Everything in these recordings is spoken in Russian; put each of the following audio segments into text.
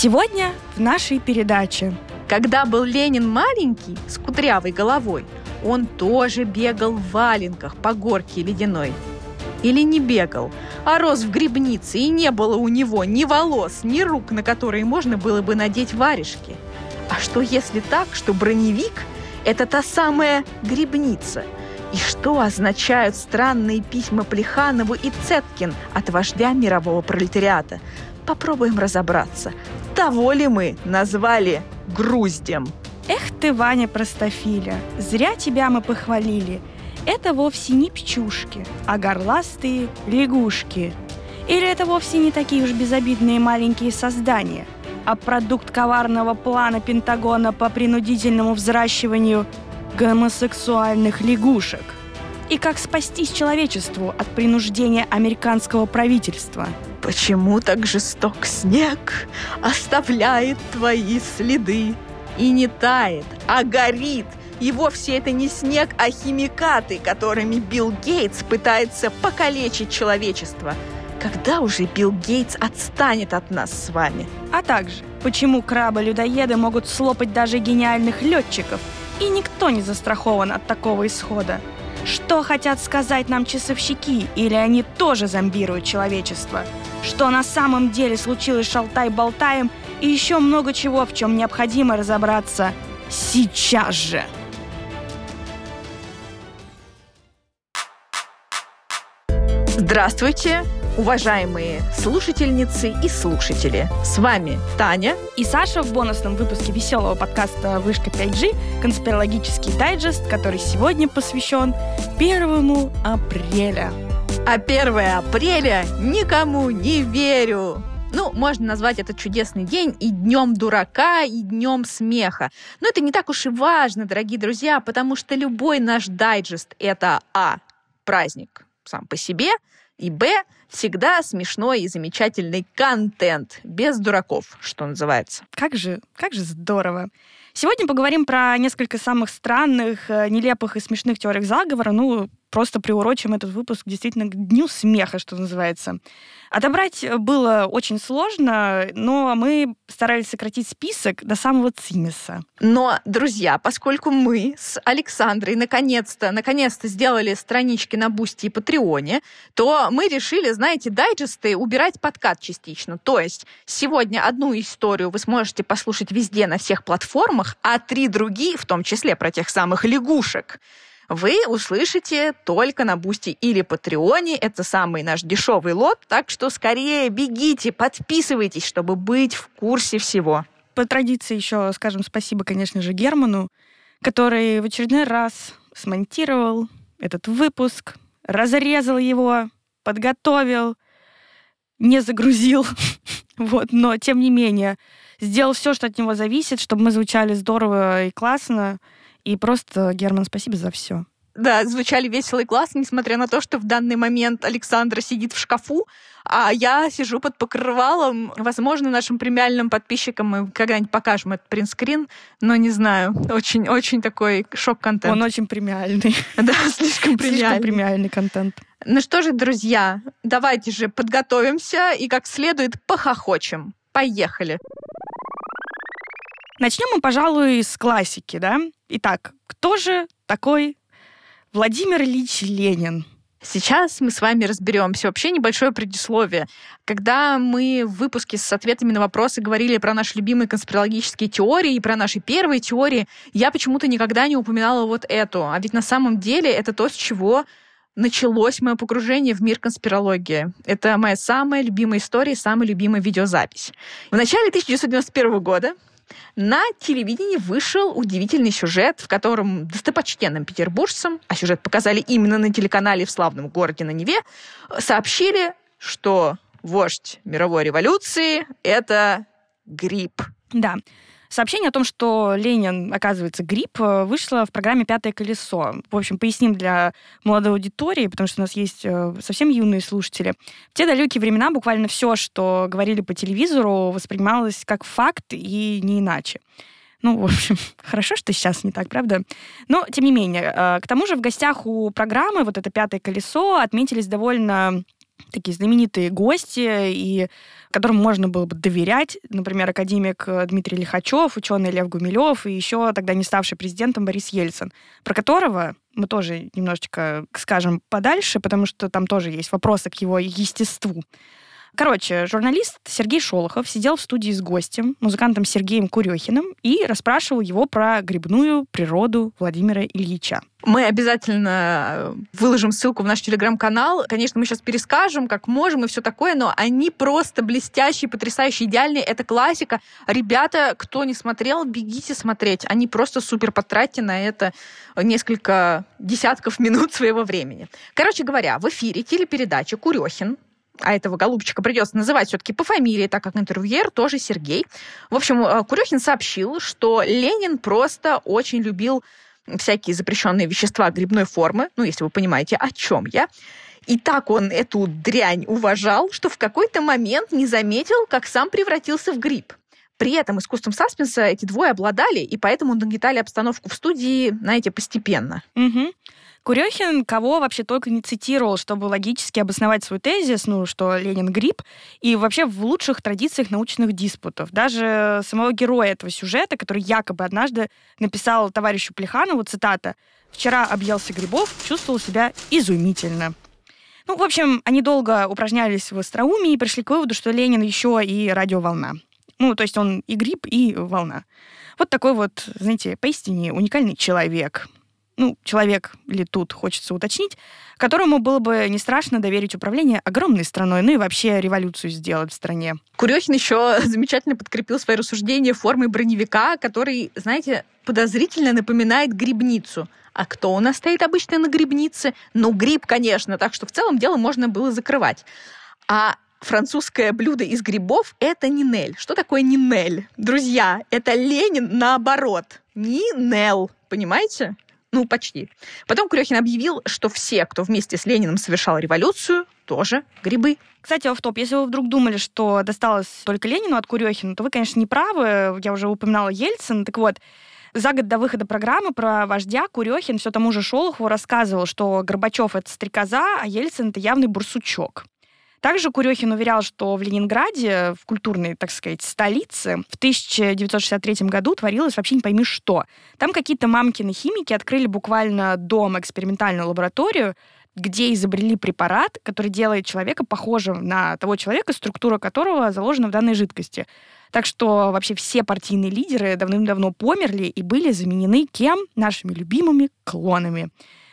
Сегодня в нашей передаче. Когда был Ленин маленький, с кудрявой головой, он тоже бегал в валенках по горке ледяной. Или не бегал, а рос в грибнице, и не было у него ни волос, ни рук, на которые можно было бы надеть варежки. А что если так, что броневик – это та самая грибница? И что означают странные письма Плеханову и Цеткин от вождя мирового пролетариата? Попробуем разобраться. Того ли мы назвали груздем? Эх ты, Ваня Простофиля, зря тебя мы похвалили. Это вовсе не пчушки, а горластые лягушки. Или это вовсе не такие уж безобидные маленькие создания, а продукт коварного плана Пентагона по принудительному взращиванию гомосексуальных лягушек? И как спастись человечеству от принуждения американского правительства? Почему так жесток снег оставляет твои следы? и не тает, а горит. И вовсе это не снег, а химикаты, которыми Билл Гейтс пытается покалечить человечество. Когда уже Билл Гейтс отстанет от нас с вами? А также, почему крабы-людоеды могут слопать даже гениальных летчиков, и никто не застрахован от такого исхода? Что хотят сказать нам часовщики, или они тоже зомбируют человечество? Что на самом деле случилось шалтай-болтаем – и еще много чего, в чем необходимо разобраться сейчас же. Здравствуйте, уважаемые слушательницы и слушатели. С вами Таня и Саша в бонусном выпуске веселого подкаста «Вышка 5G» конспирологический дайджест, который сегодня посвящен 1 апреля. А 1 апреля никому не верю. Ну, можно назвать этот чудесный день и днем дурака, и днем смеха. Но это не так уж и важно, дорогие друзья, потому что любой наш дайджест — это А. Праздник сам по себе, и Б. Всегда смешной и замечательный контент, без дураков, что называется. Как же, как же здорово. Сегодня поговорим про несколько самых странных, э, нелепых и смешных теорий заговора. Ну, просто приурочим этот выпуск действительно к дню смеха, что называется. Отобрать было очень сложно, но мы старались сократить список до самого цимеса. Но, друзья, поскольку мы с Александрой наконец-то, наконец-то сделали странички на Boosty и Патреоне, то мы решили, знаете, дайджесты убирать под кат частично. То есть сегодня одну историю вы сможете послушать везде на всех платформах, а три другие, в том числе про тех самых лягушек, вы услышите только на Boosty или Патреоне. Это самый наш дешевый лот, так что скорее бегите, подписывайтесь, чтобы быть в курсе всего. По традиции еще скажем спасибо, конечно же, Герману, который в очередной раз смонтировал этот выпуск, разрезал его, подготовил, не загрузил. вот, но тем не менее сделал все, что от него зависит, чтобы мы звучали здорово и классно. И просто, Герман, спасибо за все. Да, звучали весело и классно, несмотря на то, что в данный момент Александра сидит в шкафу, а я сижу под покрывалом. Возможно, нашим премиальным подписчикам мы когда-нибудь покажем этот принтскрин, но не знаю. Очень-очень такой шок-контент. Он очень премиальный. Да, слишком премиальный. Слишком премиальный контент. Ну что же, друзья, давайте же подготовимся и как следует похохочем. Поехали. Начнем мы, пожалуй, с классики, да? Итак, кто же такой Владимир Ильич Ленин? Сейчас мы с вами разберемся. Вообще небольшое предисловие. Когда мы в выпуске с ответами на вопросы говорили про наши любимые конспирологические теории и про наши первые теории, я почему-то никогда не упоминала вот эту. А ведь на самом деле это то, с чего началось мое погружение в мир конспирологии. Это моя самая любимая история, самая любимая видеозапись. В начале 1991 года на телевидении вышел удивительный сюжет, в котором достопочтенным петербуржцам, а сюжет показали именно на телеканале в славном городе на Неве, сообщили, что вождь мировой революции — это грипп. Да. Сообщение о том, что Ленин, оказывается, грипп, э, вышло в программе «Пятое колесо». В общем, поясним для молодой аудитории, потому что у нас есть э, совсем юные слушатели. В те далекие времена буквально все, что говорили по телевизору, воспринималось как факт и не иначе. Ну, в общем, хорошо, что сейчас не так, правда? Но, тем не менее, э, к тому же в гостях у программы вот это «Пятое колесо» отметились довольно такие знаменитые гости, и которым можно было бы доверять. Например, академик Дмитрий Лихачев, ученый Лев Гумилев и еще тогда не ставший президентом Борис Ельцин, про которого мы тоже немножечко скажем подальше, потому что там тоже есть вопросы к его естеству. Короче, журналист Сергей Шолохов сидел в студии с гостем, музыкантом Сергеем Курехиным, и расспрашивал его про грибную природу Владимира Ильича. Мы обязательно э, выложим ссылку в наш телеграм-канал. Конечно, мы сейчас перескажем, как можем и все такое, но они просто блестящие, потрясающие, идеальные. Это классика. Ребята, кто не смотрел, бегите смотреть. Они просто супер потратьте на это несколько десятков минут своего времени. Короче говоря, в эфире телепередачи Курехин а этого голубчика придется называть все-таки по фамилии, так как интервьюер тоже Сергей. В общем, э, Курехин сообщил, что Ленин просто очень любил всякие запрещенные вещества грибной формы, ну, если вы понимаете, о чем я. И так он эту дрянь уважал, что в какой-то момент не заметил, как сам превратился в гриб. При этом искусством саспенса эти двое обладали, и поэтому нагнетали обстановку в студии, знаете, постепенно. Угу. Курехин кого вообще только не цитировал, чтобы логически обосновать свой тезис, ну, что Ленин гриб, и вообще в лучших традициях научных диспутов. Даже самого героя этого сюжета, который якобы однажды написал товарищу Плеханову, цитата, «Вчера объелся грибов, чувствовал себя изумительно». Ну, в общем, они долго упражнялись в остроумии и пришли к выводу, что Ленин еще и радиоволна. Ну, то есть он и гриб, и волна. Вот такой вот, знаете, поистине уникальный человек ну, человек ли тут, хочется уточнить, которому было бы не страшно доверить управление огромной страной, ну и вообще революцию сделать в стране. Курехин еще замечательно подкрепил свои рассуждения формой броневика, который, знаете, подозрительно напоминает грибницу. А кто у нас стоит обычно на грибнице? Ну, гриб, конечно, так что в целом дело можно было закрывать. А французское блюдо из грибов — это нинель. Что такое нинель? Друзья, это Ленин наоборот. Нинел, понимаете? Ну, почти. Потом Курехин объявил, что все, кто вместе с Лениным совершал революцию, тоже грибы. Кстати, в топ если вы вдруг думали, что досталось только Ленину от Курехина, то вы, конечно, не правы. Я уже упоминала Ельцин. Так вот, за год до выхода программы про вождя Курехин все тому же Шолохову рассказывал, что Горбачев — это стрекоза, а Ельцин — это явный бурсучок. Также Курехин уверял, что в Ленинграде, в культурной, так сказать, столице, в 1963 году творилось вообще не пойми что. Там какие-то мамкины химики открыли буквально дом, экспериментальную лабораторию, где изобрели препарат, который делает человека похожим на того человека, структура которого заложена в данной жидкости. Так что вообще все партийные лидеры давным-давно померли и были заменены кем? Нашими любимыми клонами.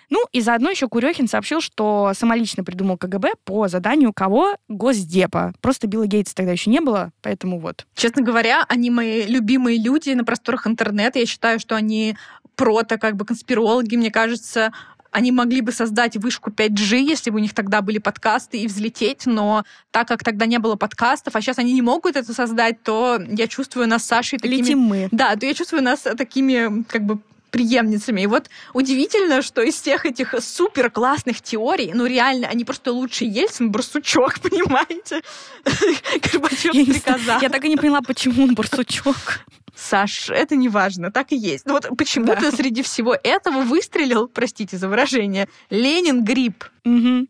Ну и заодно еще Курехин сообщил, что самолично придумал КГБ по заданию кого? Госдепа. Просто Билла Гейтса тогда еще не было, поэтому вот. Честно говоря, они мои любимые люди на просторах интернета. Я считаю, что они прото как бы конспирологи, мне кажется, они могли бы создать вышку 5G, если бы у них тогда были подкасты, и взлететь, но так как тогда не было подкастов, а сейчас они не могут это создать, то я чувствую нас с Сашей такими... Летим мы. Да, то я чувствую нас такими как бы преемницами. И вот удивительно, что из всех этих супер классных теорий, ну реально, они просто лучше Ельцин, Барсучок, понимаете? Горбачев стрекоза. Я так и не поняла, почему он Барсучок. Саш, это не важно, так и есть. Ну вот почему-то да. среди всего этого выстрелил, простите за выражение, Ленин гриб. Угу.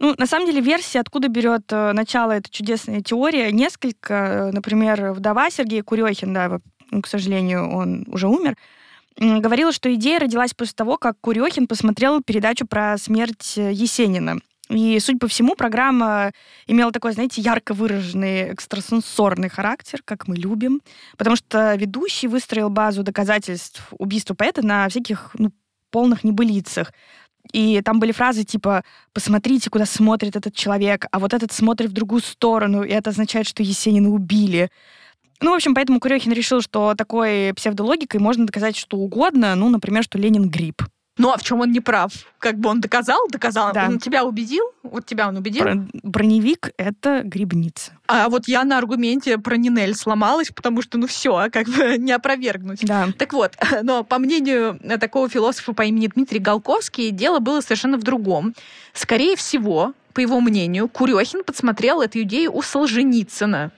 Ну, на самом деле, версия, откуда берет э, начало эта чудесная теория, несколько. Э, например, вдова Сергея Курехин, да, к сожалению, он уже умер, говорила, что идея родилась после того, как Курехин посмотрел передачу про смерть э, Есенина. И, судя по всему, программа имела такой, знаете, ярко выраженный экстрасенсорный характер, как мы любим, потому что ведущий выстроил базу доказательств убийства поэта на всяких ну, полных небылицах. И там были фразы типа «посмотрите, куда смотрит этот человек, а вот этот смотрит в другую сторону, и это означает, что Есенина убили». Ну, в общем, поэтому Курехин решил, что такой псевдологикой можно доказать что угодно. Ну, например, что Ленин гриб. Ну, а в чем он не прав? Как бы он доказал, доказал. Да. Он тебя убедил? Вот тебя он убедил? Бр- броневик — это грибница. А вот я на аргументе про Нинель сломалась, потому что, ну все, как бы не опровергнуть. Да. Так вот, но по мнению такого философа по имени Дмитрий Голковский, дело было совершенно в другом. Скорее всего, по его мнению, Курехин подсмотрел эту идею у Солженицына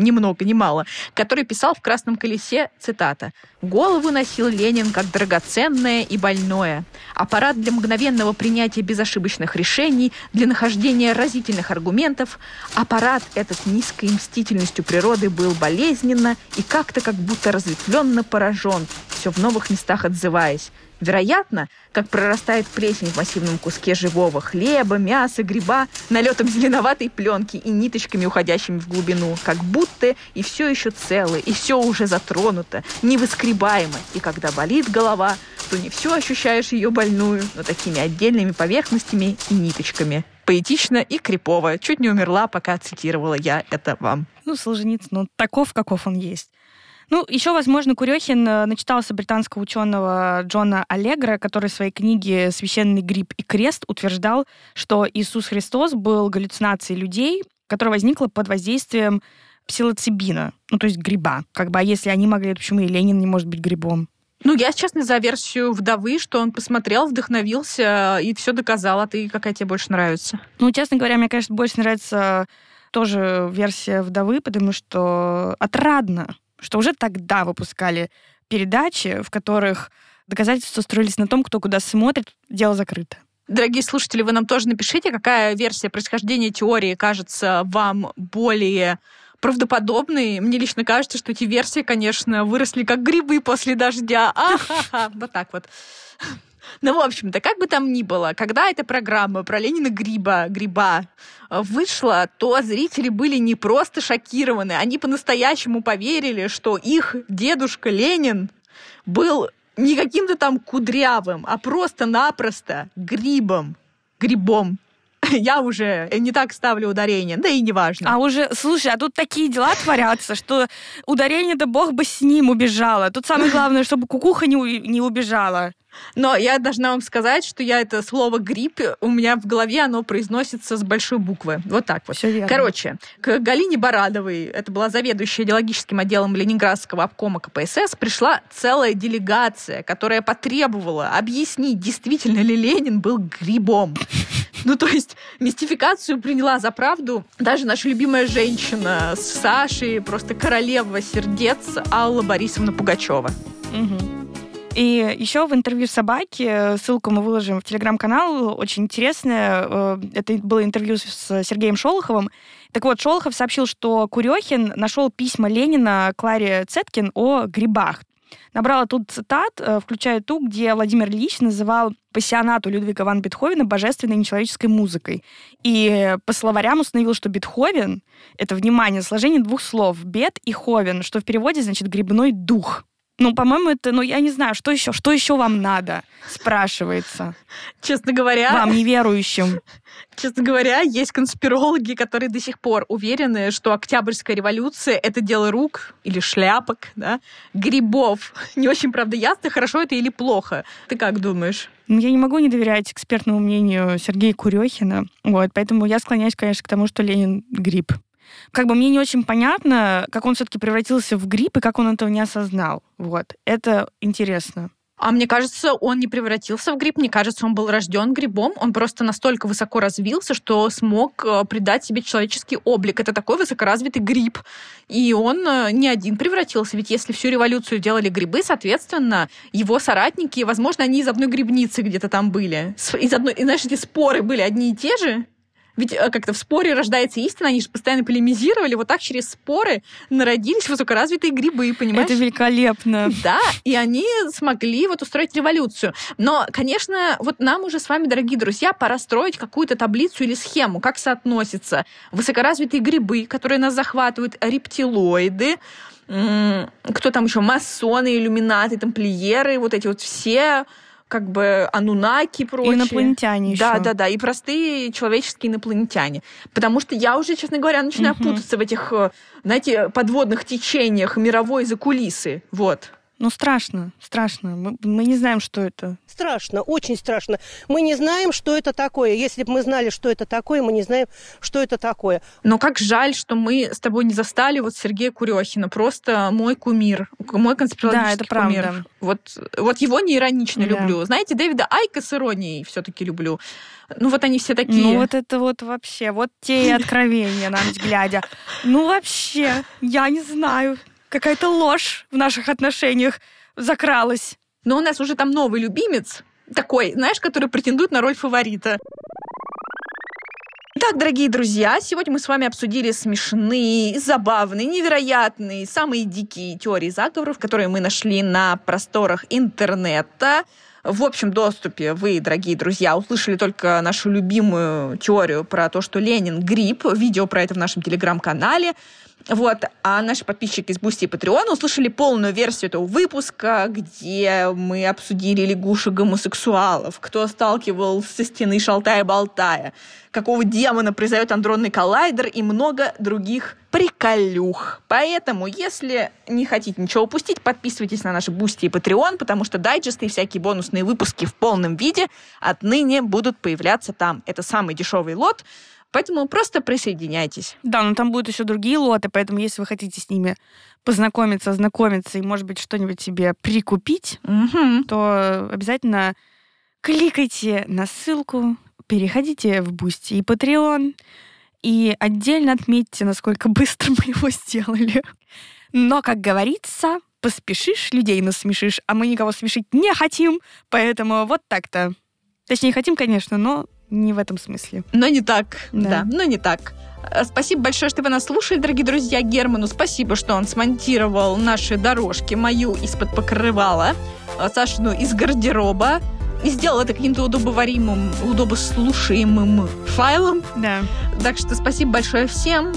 ни много ни мало, который писал в «Красном колесе», цитата, «Голову носил Ленин как драгоценное и больное. Аппарат для мгновенного принятия безошибочных решений, для нахождения разительных аргументов. Аппарат этот низкой мстительностью природы был болезненно и как-то как будто разветвленно поражен, все в новых местах отзываясь. Вероятно, как прорастает плесень в массивном куске живого хлеба, мяса, гриба, налетом зеленоватой пленки и ниточками, уходящими в глубину, как будто и все еще цело, и все уже затронуто, невыскребаемо. И когда болит голова, то не все ощущаешь ее больную, но такими отдельными поверхностями и ниточками. Поэтично и крипово. Чуть не умерла, пока цитировала я это вам. Ну, Солженицын, ну, таков, каков он есть. Ну, еще, возможно, Курехин э, начитался британского ученого Джона Аллегра, который в своей книге «Священный гриб и крест» утверждал, что Иисус Христос был галлюцинацией людей, которая возникла под воздействием псилоцибина, ну, то есть гриба. Как бы, а если они могли, то почему и Ленин не может быть грибом? Ну, я, честно, за версию вдовы, что он посмотрел, вдохновился и все доказал. А ты какая тебе больше нравится? Ну, честно говоря, мне, конечно, больше нравится тоже версия вдовы, потому что отрадно, что уже тогда выпускали передачи, в которых доказательства строились на том, кто куда смотрит, дело закрыто. Дорогие слушатели, вы нам тоже напишите, какая версия происхождения теории кажется вам более правдоподобной. Мне лично кажется, что эти версии, конечно, выросли как грибы после дождя. Ахаха, вот так вот. Ну, в общем-то, как бы там ни было, когда эта программа про Ленина Гриба, Гриба вышла, то зрители были не просто шокированы, они по-настоящему поверили, что их дедушка Ленин был не каким-то там кудрявым, а просто-напросто грибом. Грибом. я уже не так ставлю ударение, да и не важно. А уже, слушай, а тут такие дела творятся, что ударение, да бог бы с ним убежало. Тут самое главное, чтобы кукуха не, не убежала. Но я должна вам сказать, что я это слово грипп, у меня в голове оно произносится с большой буквы. Вот так вот. Все верно. Короче, к Галине Барадовой, это была заведующая идеологическим отделом Ленинградского обкома КПСС, пришла целая делегация, которая потребовала объяснить, действительно ли Ленин был грибом. Ну, то есть мистификацию приняла за правду даже наша любимая женщина с Сашей, просто королева сердец Алла Борисовна Пугачева. Угу. И еще в интервью собаки, ссылку мы выложим в телеграм-канал, очень интересное. Э, это было интервью с Сергеем Шолоховым. Так вот, Шолохов сообщил, что Курехин нашел письма Ленина Кларе Цеткин о грибах. Набрала тут цитат, э, включая ту, где Владимир Ильич называл пассионату Людвига ван Бетховена божественной нечеловеческой музыкой. И по словарям установил, что Бетховен — это, внимание, сложение двух слов «бет» и «ховен», что в переводе значит «грибной дух». Ну, по-моему, это, ну, я не знаю, что еще, что еще вам надо, спрашивается. Честно говоря... Вам, неверующим. Честно говоря, есть конспирологи, которые до сих пор уверены, что Октябрьская революция — это дело рук или шляпок, да, грибов. Не очень, правда, ясно, хорошо это или плохо. Ты как думаешь? Ну, я не могу не доверять экспертному мнению Сергея Курехина. Вот, поэтому я склоняюсь, конечно, к тому, что Ленин — гриб как бы мне не очень понятно, как он все-таки превратился в грипп и как он этого не осознал. Вот. Это интересно. А мне кажется, он не превратился в гриб, мне кажется, он был рожден грибом, он просто настолько высоко развился, что смог э, придать себе человеческий облик. Это такой высокоразвитый гриб. И он э, не один превратился, ведь если всю революцию делали грибы, соответственно, его соратники, возможно, они из одной грибницы где-то там были. Из одной, и, знаешь, эти споры были одни и те же, ведь э, как-то в споре рождается истина, они же постоянно полемизировали, вот так через споры народились высокоразвитые грибы, понимаешь? Это великолепно. Да, и они смогли вот устроить революцию. Но, конечно, вот нам уже с вами, дорогие друзья, пора строить какую-то таблицу или схему, как соотносятся высокоразвитые грибы, которые нас захватывают, рептилоиды, кто там еще, масоны, иллюминаты, тамплиеры, вот эти вот все как бы анунаки и прочие. инопланетяне еще. Да, да, да, и простые человеческие инопланетяне. Потому что я уже, честно говоря, начинаю угу. путаться в этих, э, знаете, подводных течениях мировой закулисы. Вот. Ну, страшно, страшно. Мы, мы не знаем, что это. Страшно, очень страшно. Мы не знаем, что это такое. Если бы мы знали, что это такое, мы не знаем, что это такое. Но как жаль, что мы с тобой не застали вот Сергея Курехина. Просто мой кумир, мой конспирологический Да, это кумир. правда. Вот, вот его не иронично Да. люблю. Знаете, Дэвида Айка с иронией все-таки люблю. Ну вот они все такие. Ну, вот это вот вообще, вот те откровения на ночь глядя. Ну, вообще, я не знаю. Какая-то ложь в наших отношениях закралась. Но у нас уже там новый любимец, такой, знаешь, который претендует на роль фаворита. Итак, дорогие друзья, сегодня мы с вами обсудили смешные, забавные, невероятные, самые дикие теории заговоров, которые мы нашли на просторах интернета. В общем доступе вы, дорогие друзья, услышали только нашу любимую теорию про то, что Ленин гриб. Видео про это в нашем телеграм-канале. Вот. А наши подписчики из Boosty и Патреона услышали полную версию этого выпуска, где мы обсудили лягушек-гомосексуалов, кто сталкивал со стены шалтая-болтая, какого демона призовет адронный коллайдер и много других приколюх. Поэтому, если не хотите ничего упустить, подписывайтесь на наши Boosty и Patreon, потому что дайджесты и всякие бонусные выпуски в полном виде отныне будут появляться там. Это самый дешевый лот, поэтому просто присоединяйтесь. Да, но там будут еще другие лоты, поэтому если вы хотите с ними познакомиться, ознакомиться и, может быть, что-нибудь себе прикупить, Мгм. то обязательно кликайте на ссылку, переходите в Boosty и Patreon и отдельно отметьте, насколько быстро мы его сделали. Но, как говорится, поспешишь, людей насмешишь, а мы никого смешить не хотим, поэтому вот так-то. Точнее, хотим, конечно, но не в этом смысле. Но не так. Да, Да. но не так. Э, Спасибо большое, что вы нас слушали, дорогие друзья. Герману спасибо, что он смонтировал наши дорожки, мою из-под покрывала, э, Сашину из гардероба, и сделал это каким-то удобоваримым, удобослушаемым файлом. Да. Так что спасибо большое всем.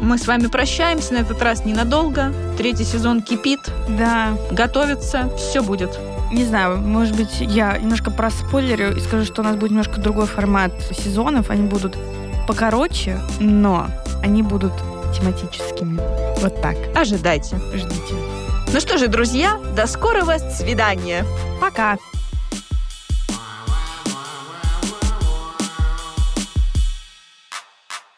Мы с вами прощаемся на этот раз ненадолго. Третий сезон кипит, Да. готовится, все будет. Не знаю, может быть, я немножко проспойлерю и скажу, что у нас будет немножко другой формат сезонов. Они будут покороче, но они будут тематическими. Вот так. Ожидайте. Ждите. Ну что же, друзья, до скорого свидания. Пока.